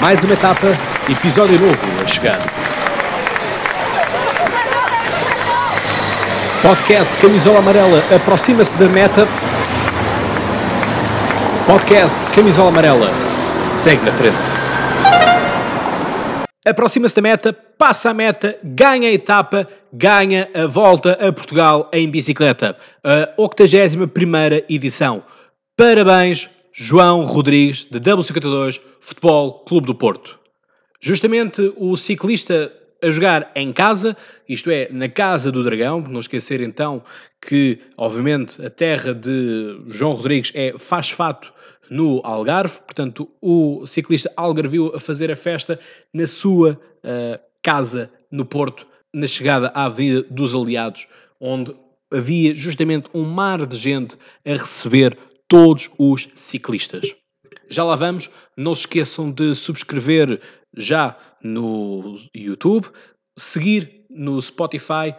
Mais uma etapa, episódio novo a chegar. Podcast Camisola Amarela aproxima-se da meta. Podcast Camisola Amarela segue na frente. Aproxima-se da meta, passa a meta, ganha a etapa, ganha a volta a Portugal em bicicleta. A 81 edição. Parabéns, João Rodrigues, de W52 Futebol Clube do Porto. Justamente o ciclista a jogar em casa, isto é, na Casa do Dragão, não esquecer então que, obviamente, a terra de João Rodrigues é faz fato no Algarve, portanto, o ciclista algarviu a fazer a festa na sua uh, casa no Porto, na chegada à Avenida dos Aliados, onde havia justamente um mar de gente a receber todos os ciclistas. Já lá vamos, não se esqueçam de subscrever já no YouTube, seguir no Spotify,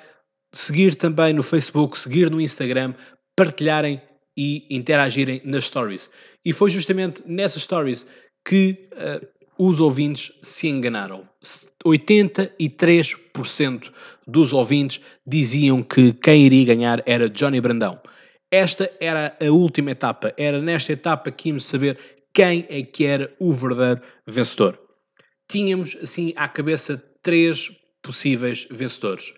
seguir também no Facebook, seguir no Instagram, partilharem e interagirem nas stories. E foi justamente nessas stories que uh, os ouvintes se enganaram. 83% dos ouvintes diziam que quem iria ganhar era Johnny Brandão. Esta era a última etapa. Era nesta etapa que íamos saber quem é que era o verdadeiro vencedor. Tínhamos, assim, à cabeça três possíveis vencedores.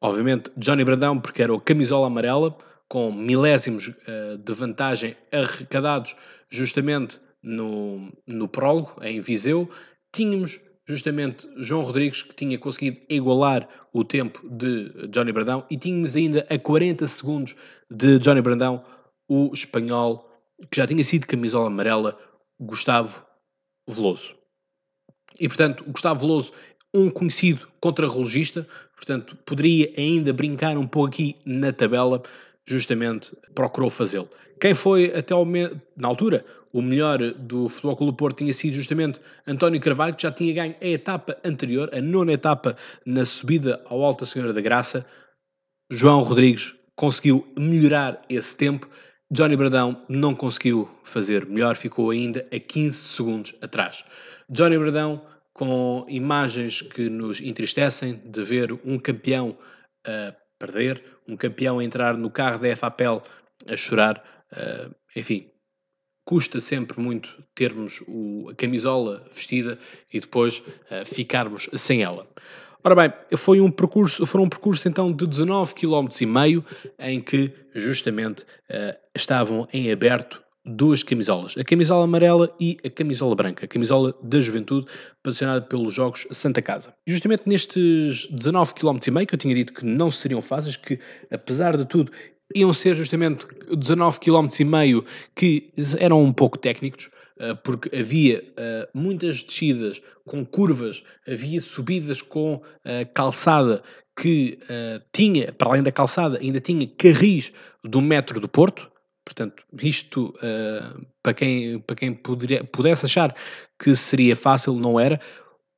Obviamente, Johnny Brandão, porque era o camisola amarela, com milésimos uh, de vantagem arrecadados justamente no, no prólogo, em Viseu. Tínhamos justamente João Rodrigues, que tinha conseguido igualar o tempo de Johnny Brandão, e tínhamos ainda a 40 segundos de Johnny Brandão o espanhol, que já tinha sido camisola amarela, Gustavo Veloso. E, portanto, Gustavo Veloso, um conhecido contrarrelogista, portanto, poderia ainda brincar um pouco aqui na tabela, justamente procurou fazê-lo. Quem foi até ao na altura o melhor do Futebol Clube Porto tinha sido justamente António Carvalho, que já tinha ganho a etapa anterior, a nona etapa na subida ao Alta Senhora da Graça. João Rodrigues conseguiu melhorar esse tempo. Johnny Bradão não conseguiu fazer melhor, ficou ainda a 15 segundos atrás. Johnny Bradão, com imagens que nos entristecem de ver um campeão a perder, um campeão a entrar no carro da FAPEL a chorar, uh, enfim, custa sempre muito termos o, a camisola vestida e depois uh, ficarmos sem ela. Ora bem, foi um percurso, foram um percurso então de 19 km e meio em que justamente uh, estavam em aberto duas camisolas, a camisola amarela e a camisola branca, a camisola da juventude, patrocinada pelos Jogos Santa Casa. Justamente nestes 19 km e meio que eu tinha dito que não seriam fáceis, que apesar de tudo iam ser justamente 19 km e meio que eram um pouco técnicos, eh, porque havia eh, muitas descidas com curvas, havia subidas com eh, calçada que tinha, para além da calçada, ainda tinha carris do metro do Porto, Portanto, isto para quem, para quem pudesse achar que seria fácil, não era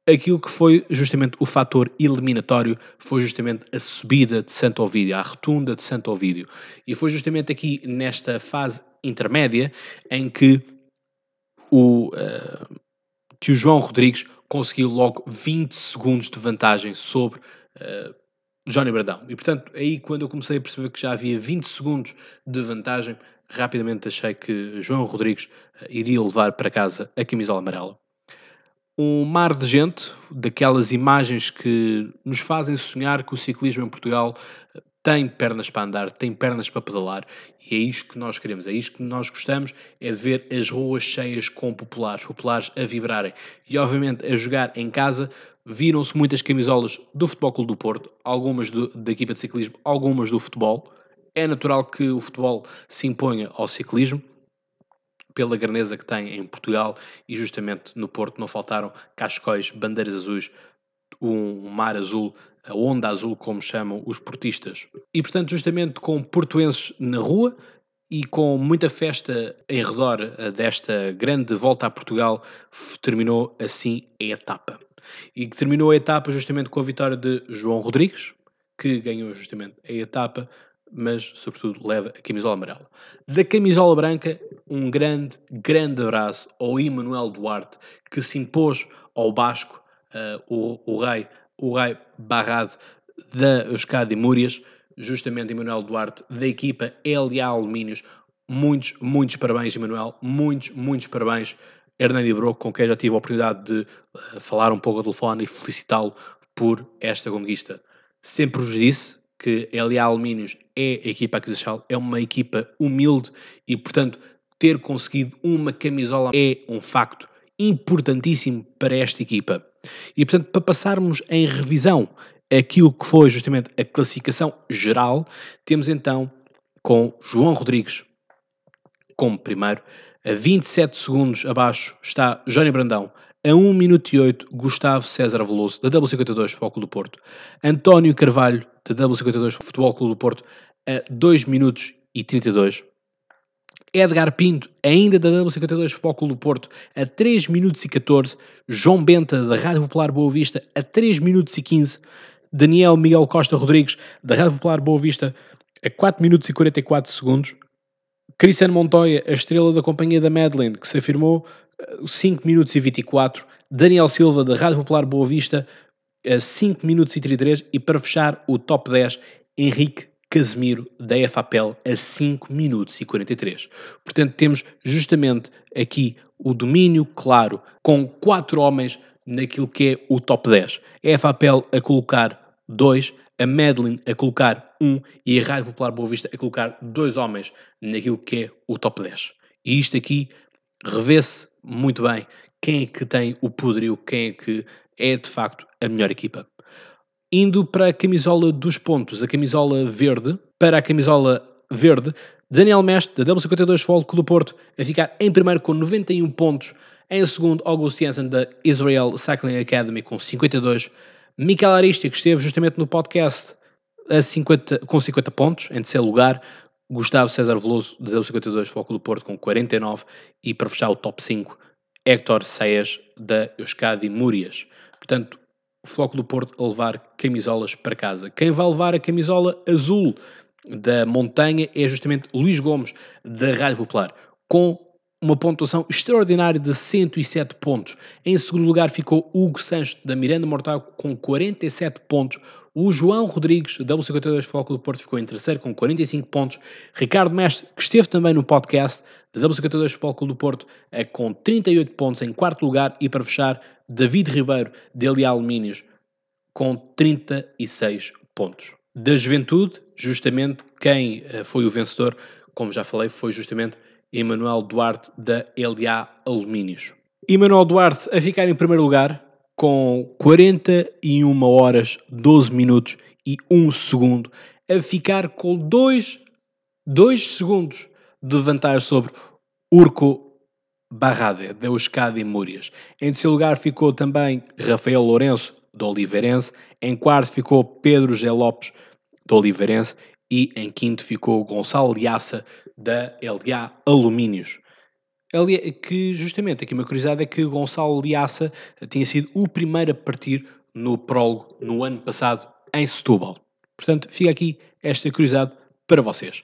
aquilo que foi justamente o fator eliminatório foi justamente a subida de Santo Ovídio, a rotunda de Santo Ovídio. E foi justamente aqui nesta fase intermédia em que o, uh, que o João Rodrigues conseguiu logo 20 segundos de vantagem sobre uh, Johnny Bradão. E portanto, aí quando eu comecei a perceber que já havia 20 segundos de vantagem, rapidamente achei que João Rodrigues uh, iria levar para casa a camisola amarela um mar de gente, daquelas imagens que nos fazem sonhar que o ciclismo em Portugal eh, tem pernas para andar, tem pernas para pedalar, e é isto que nós queremos, é isto que nós gostamos, é de ver as ruas cheias com populares, populares a vibrarem. E obviamente a jogar em casa, viram-se muitas camisolas do Futebol Clube do Porto, algumas do, da equipa de ciclismo, algumas do futebol. É natural que o futebol se imponha ao ciclismo, pela grandeza que tem em Portugal e justamente no Porto não faltaram cascóis, bandeiras azuis, um mar azul, a onda azul, como chamam os portistas. E portanto, justamente com portuenses na rua e com muita festa em redor eh, desta grande volta a Portugal, terminou assim a etapa. E terminou a etapa justamente com a vitória de João Rodrigues, que ganhou justamente a etapa mas sobretudo leva a camisola amarela. Da camisola branca, um grande, grande abraço ao Emanuel Duarte, que se impôs ao Basco, uh, o, o rei, o rei Barrade da Euskadi Múrias, justamente Emanuel Duarte, da equipa LA Alumínios. Muitos, muitos parabéns, Emanuel. Muitos, muitos parabéns, Hernani Broco, com quem já tive a oportunidade de uh, falar um pouco ao telefone e felicitá-lo por esta conquista. Sempre vos disse que LA Alumínios é a equipa aquisicional, é uma equipa humilde e, portanto, ter conseguido uma camisola é um facto importantíssimo para esta equipa. E, portanto, para passarmos em revisão aquilo que foi justamente a classificação geral, temos então com João Rodrigues como primeiro, a 27 segundos abaixo está Jónio Brandão, a 1 minuto e 8 Gustavo César Veloso, da W52 Futebol Clube do Porto, António Carvalho, da W52 Futebol Clube do Porto, a 2 minutos e 32, Edgar Pinto, ainda da W52 Futebol Clube do Porto, a 3 minutos e 14. João Benta, da Rádio Popular Boa Vista, a 3 minutos e 15. Daniel Miguel Costa Rodrigues, da Rádio Popular Boa Vista, a 4 minutos e 44 segundos. Cristiano Montoya, a estrela da companhia da Madeline, que se afirmou 5 minutos e 24. Daniel Silva, da Rádio Popular Boa Vista, a 5 minutos e 33. E para fechar o top 10, Henrique Casemiro da FAPEL a 5 minutos e 43. Portanto, temos justamente aqui o domínio claro com quatro homens naquilo que é o top 10. A FAPEL a colocar 2, a Madeline a colocar 1 um, e a Rádio Popular Boa Vista a colocar dois homens naquilo que é o top 10. E isto aqui revê-se muito bem quem é que tem o poderio, quem é que é de facto a melhor equipa. Indo para a camisola dos pontos, a camisola verde, para a camisola verde, Daniel Mestre, da W52 Futebol Clube do Porto, a ficar em primeiro com 91 pontos. Em segundo, August Jensen, da Israel Cycling Academy, com 52. Michael Aristi, que esteve justamente no podcast, a 50, com 50 pontos, em terceiro lugar. Gustavo César Veloso, da W52 Futebol Clube do Porto, com 49. E para fechar o top 5, Héctor Seias, da Euskadi Múrias. Portanto, Floco do Porto a levar camisolas para casa. Quem vai levar a camisola azul da montanha é justamente Luís Gomes, da Rádio Popular, com uma pontuação extraordinária de 107 pontos. Em segundo lugar ficou Hugo Sanches, da Miranda Mortágua, com 47 pontos. O João Rodrigues, da W52 Foco do Porto, ficou em terceiro com 45 pontos. Ricardo Mestre, que esteve também no podcast da W52 Futebol Clube do Porto, é com 38 pontos em quarto lugar. E para fechar, David Ribeiro, de Leal Alumínios, com 36 pontos. Da Juventude, justamente quem eh, foi o vencedor, como já falei, foi justamente Emanuel Duarte, da LA Alumínios. Emanuel Duarte a ficar em primeiro lugar, com 41 horas, 12 minutos e 1 segundo, a ficar com 2, 2 segundos de vantagem sobre Urco Barrade, da Euskadi Múrias. Em terceiro lugar ficou também Rafael Lourenço, do Oliveirense. Em quarto ficou Pedro G. Lopes, do Oliveirense. E em quinto ficou Gonçalo Liaça, da LA Alumínios que justamente aqui uma curiosidade é que Gonçalo Liaça tinha sido o primeiro a partir no prólogo no ano passado em Setúbal. Portanto, fica aqui esta curiosidade para vocês.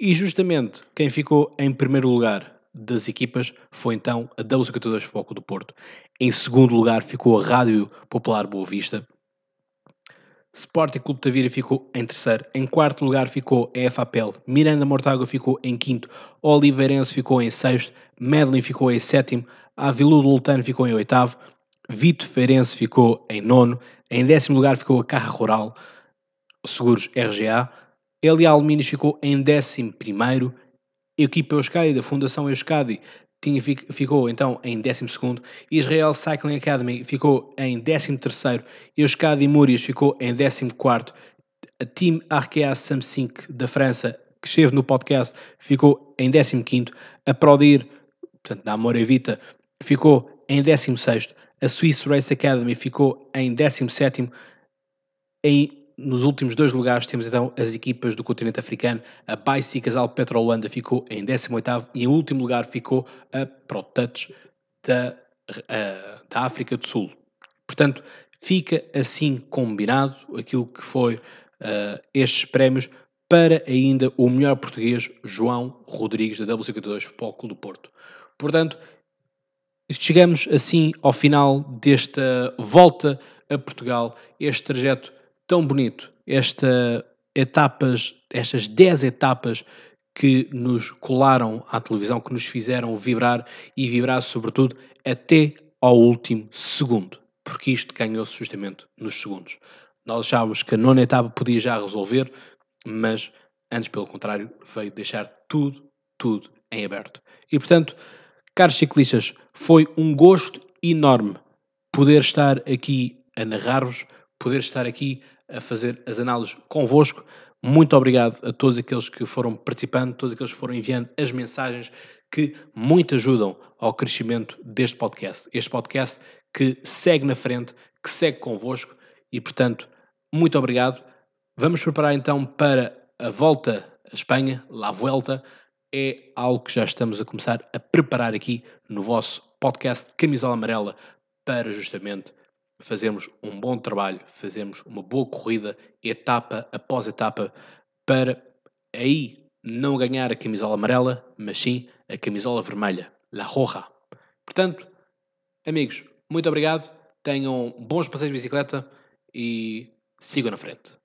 E justamente quem ficou em primeiro lugar das equipas foi então a W52 Foco do Porto. Em segundo lugar ficou a Rádio Popular Boa Vista. Sporting Clube Tavira ficou em terceiro. Em quarto lugar ficou a FAPEL. Miranda Mortágua ficou em quinto. Oliveirense ficou em sexto. Medlin ficou em sétimo. Avilu do Lutano ficou em oitavo. Vito Feirense ficou em nono. Em décimo lugar ficou a Carra Rural. Seguros RGA. Elia Alumínios ficou em décimo primeiro. A equipa Euskadi, da Fundação Euskadi, tinha, ficou então em 12 Israel Cycling Academy ficou em 13º, Euskadi Múrias ficou em 14º, a Team Arkea Samsung da França, que esteve no podcast, ficou em 15º, a Prodir, portanto da Amor Evita, ficou em 16º, a Swiss Race Academy ficou em 17º, em nos últimos dois lugares temos então as equipas do continente africano. A Baisi Casal Petrolanda ficou em 18 e em último lugar ficou a ProTouch da, uh, da África do Sul. Portanto, fica assim combinado aquilo que foi uh, estes prémios para ainda o melhor português, João Rodrigues, da W52 Futebol Clube do Porto. Portanto, chegamos assim ao final desta volta a Portugal, este trajeto tão bonito, esta etapas, estas 10 etapas que nos colaram à televisão, que nos fizeram vibrar e vibrar sobretudo até ao último segundo, porque isto ganhou-se justamente nos segundos. Nós achávamos que a nona etapa podia já resolver, mas antes, pelo contrário, veio deixar tudo, tudo em aberto. E portanto, caros ciclistas, foi um gosto enorme poder estar aqui a narrar-vos, poder estar aqui a fazer as análises convosco. Muito obrigado a todos aqueles que foram participando, todos aqueles que foram enviando as mensagens que muito ajudam ao crescimento deste podcast. Este podcast que segue na frente, que segue convosco e, portanto, muito obrigado. Vamos preparar então para a volta à Espanha, La Vuelta. É algo que já estamos a começar a preparar aqui no vosso podcast Camisola Amarela para justamente fazermos um bom trabalho, fazermos uma boa corrida, etapa após etapa, para aí não ganhar a camisola amarela, mas sim a camisola vermelha, La Roja. Portanto, amigos, muito obrigado, tenham bons passeios de bicicleta e sigam na frente.